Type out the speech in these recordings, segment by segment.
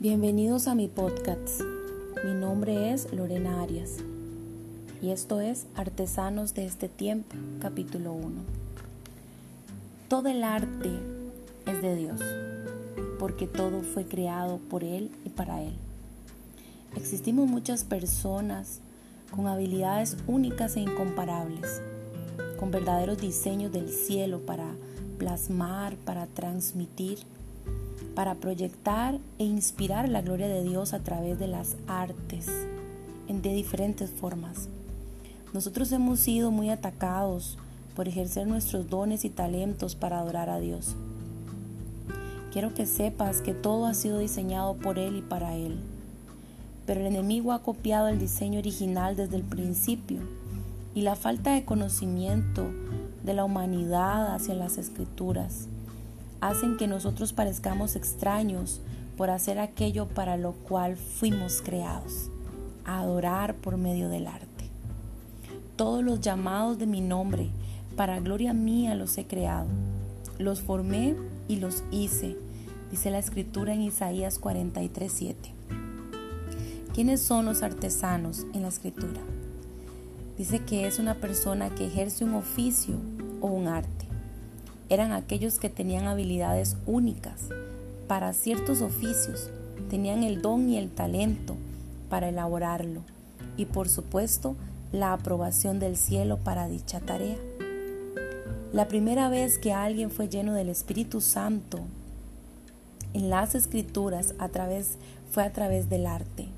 Bienvenidos a mi podcast. Mi nombre es Lorena Arias y esto es Artesanos de este tiempo, capítulo 1. Todo el arte es de Dios, porque todo fue creado por Él y para Él. Existimos muchas personas con habilidades únicas e incomparables, con verdaderos diseños del cielo para plasmar, para transmitir para proyectar e inspirar la gloria de Dios a través de las artes de diferentes formas. Nosotros hemos sido muy atacados por ejercer nuestros dones y talentos para adorar a Dios. Quiero que sepas que todo ha sido diseñado por Él y para Él. Pero el enemigo ha copiado el diseño original desde el principio y la falta de conocimiento de la humanidad hacia las escrituras hacen que nosotros parezcamos extraños por hacer aquello para lo cual fuimos creados, adorar por medio del arte. Todos los llamados de mi nombre, para gloria mía los he creado, los formé y los hice, dice la escritura en Isaías 43:7. ¿Quiénes son los artesanos en la escritura? Dice que es una persona que ejerce un oficio o un arte eran aquellos que tenían habilidades únicas para ciertos oficios, tenían el don y el talento para elaborarlo y por supuesto la aprobación del cielo para dicha tarea. La primera vez que alguien fue lleno del Espíritu Santo en las escrituras a través, fue a través del arte.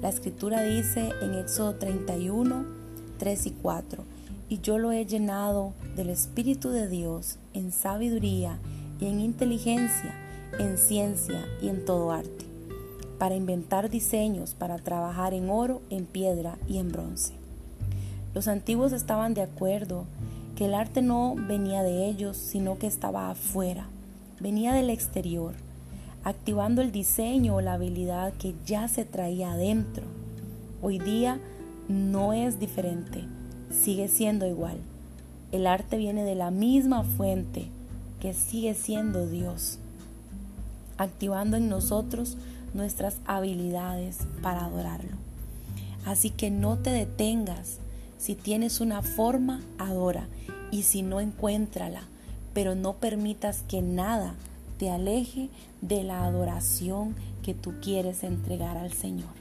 La escritura dice en Éxodo 31, 3 y 4, y yo lo he llenado del Espíritu de Dios en sabiduría y en inteligencia, en ciencia y en todo arte, para inventar diseños, para trabajar en oro, en piedra y en bronce. Los antiguos estaban de acuerdo que el arte no venía de ellos, sino que estaba afuera, venía del exterior, activando el diseño o la habilidad que ya se traía adentro. Hoy día no es diferente sigue siendo igual. El arte viene de la misma fuente que sigue siendo Dios, activando en nosotros nuestras habilidades para adorarlo. Así que no te detengas. Si tienes una forma, adora. Y si no, encuéntrala. Pero no permitas que nada te aleje de la adoración que tú quieres entregar al Señor.